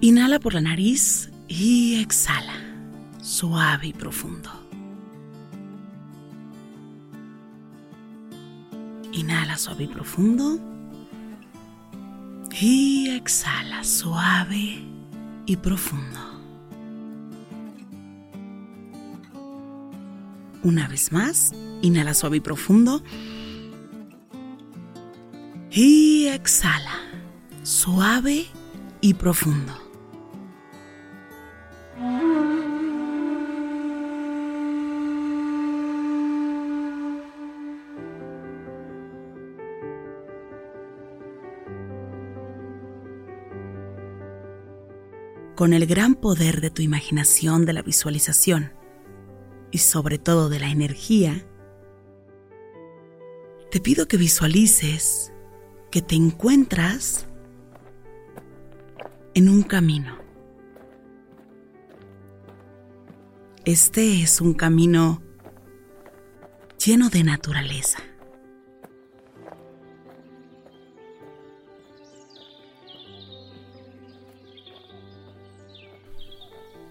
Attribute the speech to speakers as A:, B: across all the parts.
A: Inhala por la nariz y exhala, suave y profundo. Inhala suave y profundo. Y exhala suave y profundo. Una vez más, inhala suave y profundo. Y exhala suave y profundo. Con el gran poder de tu imaginación, de la visualización y sobre todo de la energía, te pido que visualices que te encuentras en un camino. Este es un camino lleno de naturaleza.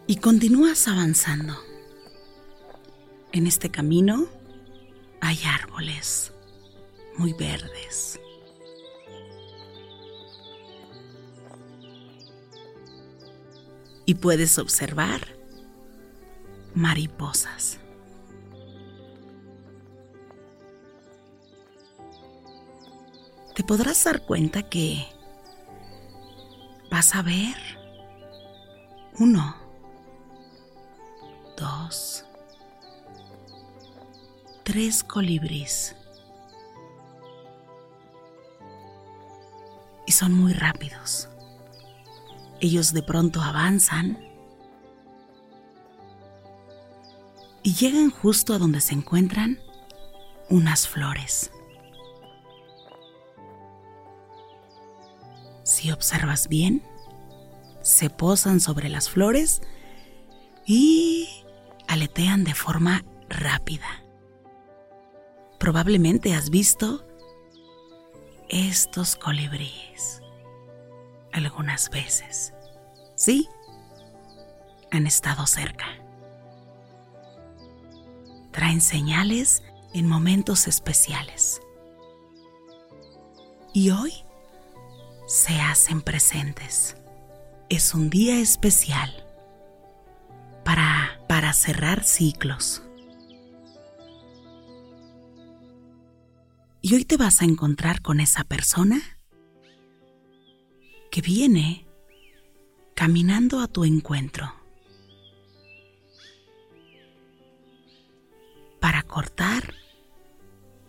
A: Y continúas avanzando. En este camino hay árboles muy verdes. Y puedes observar mariposas. Te podrás dar cuenta que vas a ver uno, tres colibríes. Y son muy rápidos. Ellos de pronto avanzan y llegan justo a donde se encuentran unas flores. Si observas bien, se posan sobre las flores y aletean de forma rápida. Probablemente has visto estos colibríes algunas veces. Sí, han estado cerca. Traen señales en momentos especiales. Y hoy se hacen presentes. Es un día especial cerrar ciclos. Y hoy te vas a encontrar con esa persona que viene caminando a tu encuentro para cortar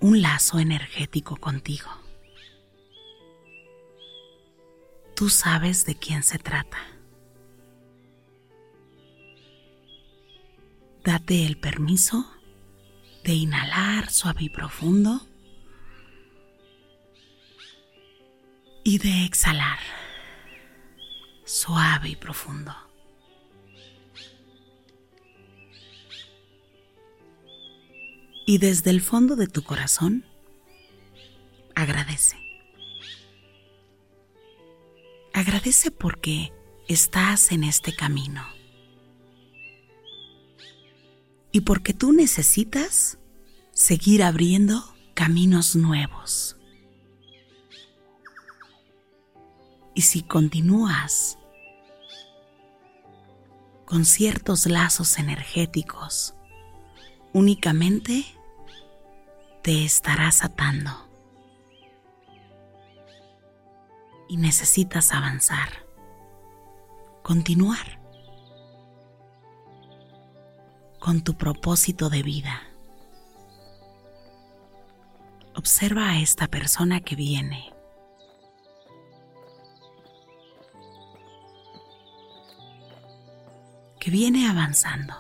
A: un lazo energético contigo. Tú sabes de quién se trata. Date el permiso de inhalar suave y profundo y de exhalar suave y profundo. Y desde el fondo de tu corazón, agradece. Agradece porque estás en este camino. Y porque tú necesitas seguir abriendo caminos nuevos. Y si continúas con ciertos lazos energéticos, únicamente te estarás atando. Y necesitas avanzar, continuar con tu propósito de vida. Observa a esta persona que viene. Que viene avanzando.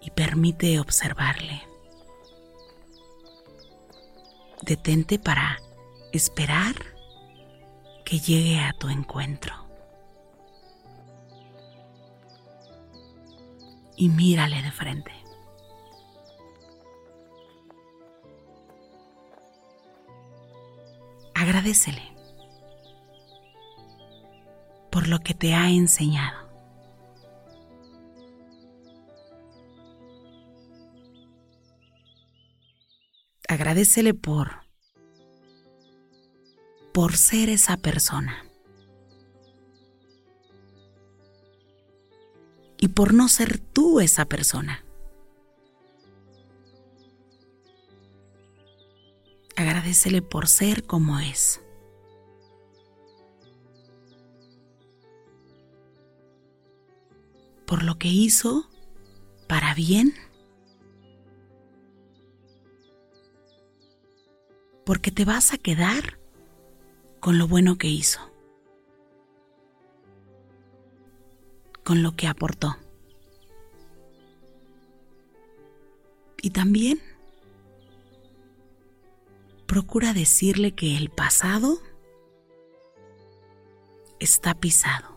A: Y permite observarle. Detente para esperar que llegue a tu encuentro. Y mírale de frente. Agradecele por lo que te ha enseñado. Agradecele por por ser esa persona. Y por no ser tú esa persona. Agradecele por ser como es. Por lo que hizo para bien. Porque te vas a quedar con lo bueno que hizo, con lo que aportó. Y también procura decirle que el pasado está pisado.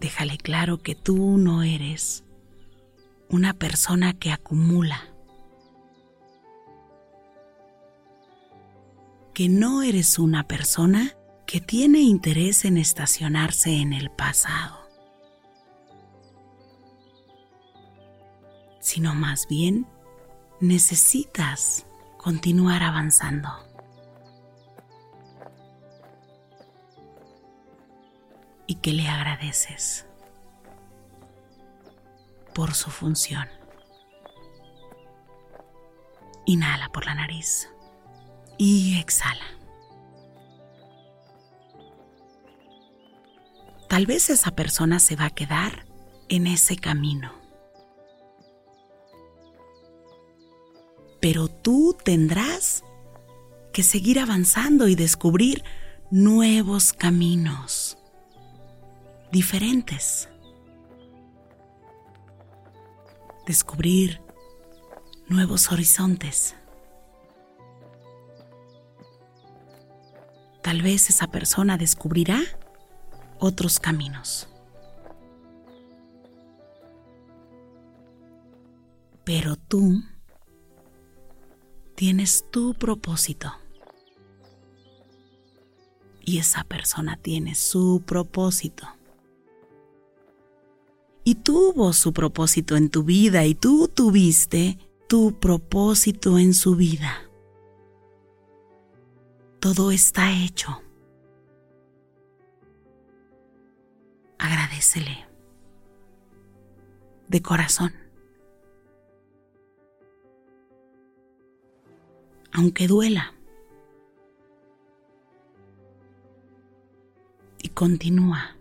A: Déjale claro que tú no eres una persona que acumula que no eres una persona que tiene interés en estacionarse en el pasado, sino más bien necesitas continuar avanzando. Y que le agradeces por su función. Inhala por la nariz y exhala. Tal vez esa persona se va a quedar en ese camino. Pero tú tendrás que seguir avanzando y descubrir nuevos caminos diferentes. Descubrir nuevos horizontes. Tal vez esa persona descubrirá otros caminos. Pero tú tienes tu propósito. Y esa persona tiene su propósito. Y tuvo su propósito en tu vida y tú tuviste tu propósito en su vida todo está hecho. Agradecele de corazón. Aunque duela. Y continúa.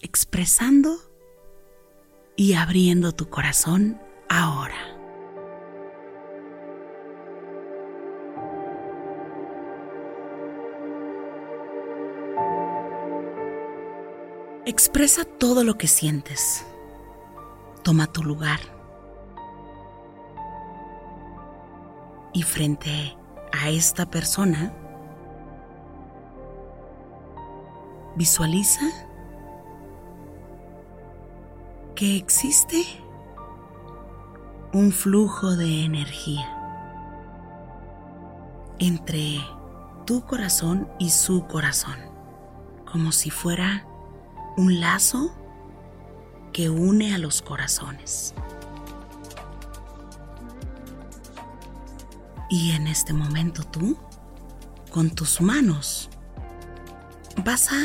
A: expresando y abriendo tu corazón ahora. Expresa todo lo que sientes. Toma tu lugar. Y frente a esta persona, visualiza que existe un flujo de energía entre tu corazón y su corazón, como si fuera un lazo que une a los corazones. Y en este momento tú, con tus manos, vas a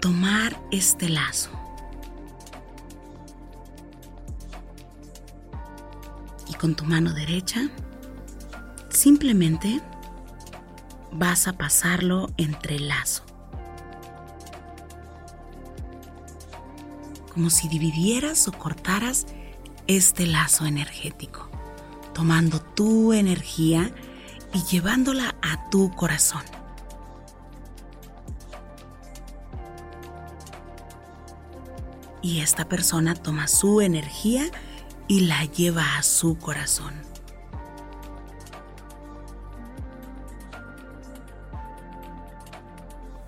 A: tomar este lazo con tu mano derecha, simplemente vas a pasarlo entre el lazo. Como si dividieras o cortaras este lazo energético, tomando tu energía y llevándola a tu corazón. Y esta persona toma su energía y la lleva a su corazón.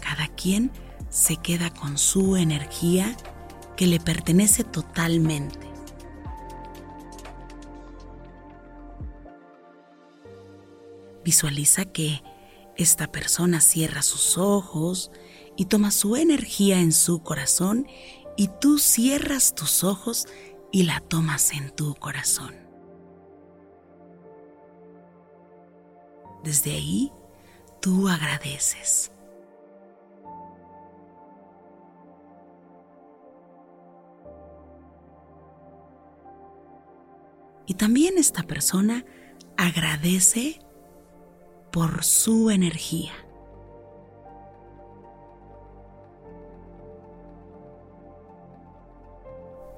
A: Cada quien se queda con su energía que le pertenece totalmente. Visualiza que esta persona cierra sus ojos y toma su energía en su corazón y tú cierras tus ojos y la tomas en tu corazón. Desde ahí, tú agradeces. Y también esta persona agradece por su energía.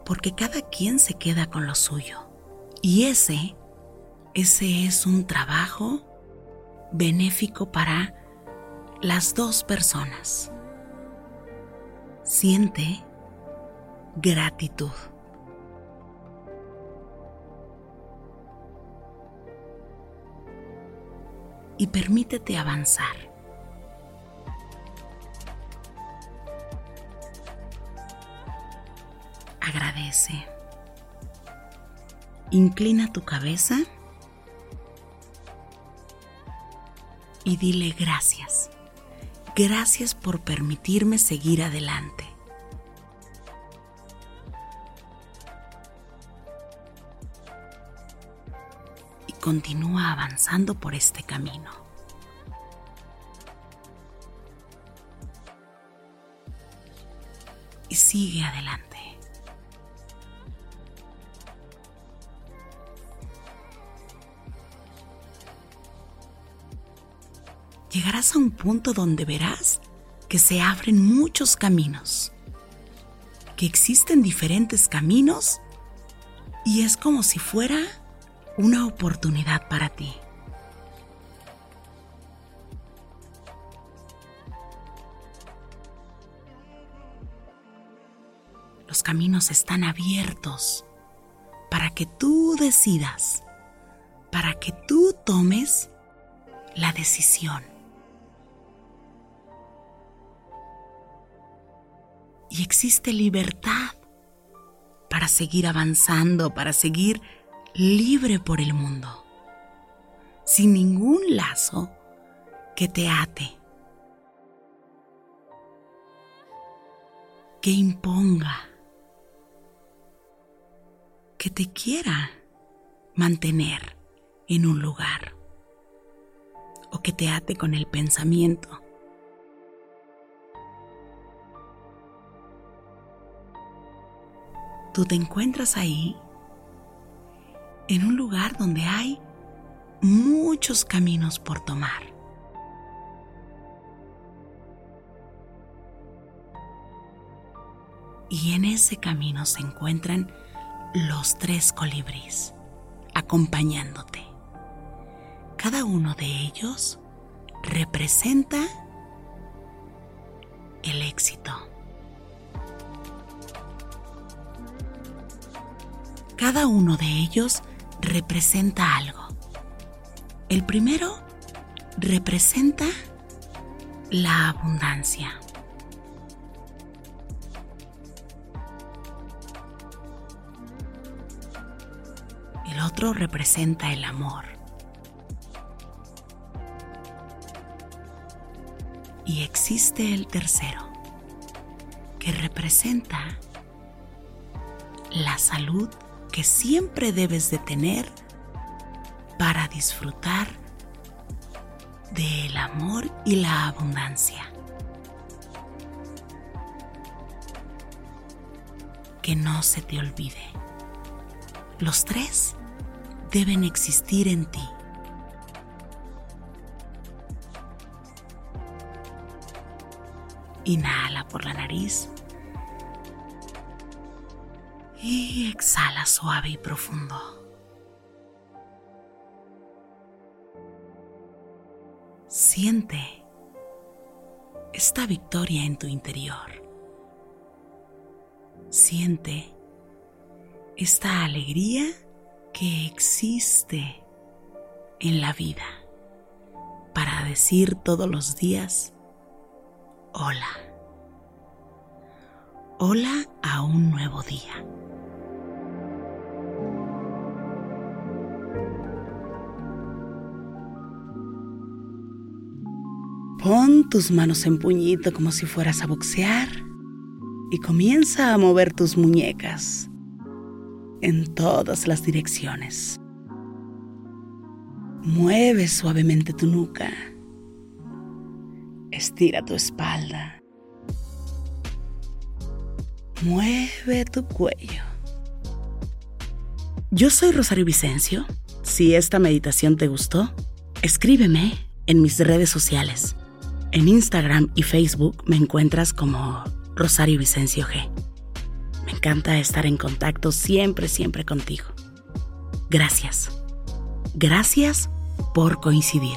A: Porque cada quien se queda con lo suyo. Y ese, ese es un trabajo benéfico para las dos personas. Siente gratitud. y permítete avanzar. Inclina tu cabeza y dile gracias. Gracias por permitirme seguir adelante. continúa avanzando por este camino. Y sigue adelante. Llegarás a un punto donde verás que se abren muchos caminos, que existen diferentes caminos y es como si fuera una oportunidad para ti. Los caminos están abiertos para que tú decidas, para que tú tomes la decisión. Y existe libertad para seguir avanzando, para seguir libre por el mundo, sin ningún lazo que te ate, que imponga, que te quiera mantener en un lugar o que te ate con el pensamiento. Tú te encuentras ahí en un lugar donde hay muchos caminos por tomar. Y en ese camino se encuentran los tres colibríes acompañándote. Cada uno de ellos representa Cada uno de ellos representa algo. El primero representa la abundancia. El otro representa el amor. Y existe el tercero, que representa la salud que siempre debes de tener para disfrutar del amor y la abundancia. Que no se te olvide. Los tres deben existir en ti. Inhala por la nariz y exhala suave y profundo. Siente esta victoria en tu interior. Siente esta alegría que existe en la vida para decir todos los días, hola. Hola a un nuevo día. Pon tus manos en puñito como si fueras a boxear y comienza a mover tus muñecas en todas las direcciones. Mueve suavemente tu nuca. Estira tu espalda. Mueve tu cuello. Yo soy Rosario Vicencio. Si esta meditación te gustó, escríbeme en mis redes sociales. En Instagram y Facebook me encuentras como Rosario Vicencio G. Me encanta estar en contacto siempre, siempre contigo. Gracias. Gracias por coincidir.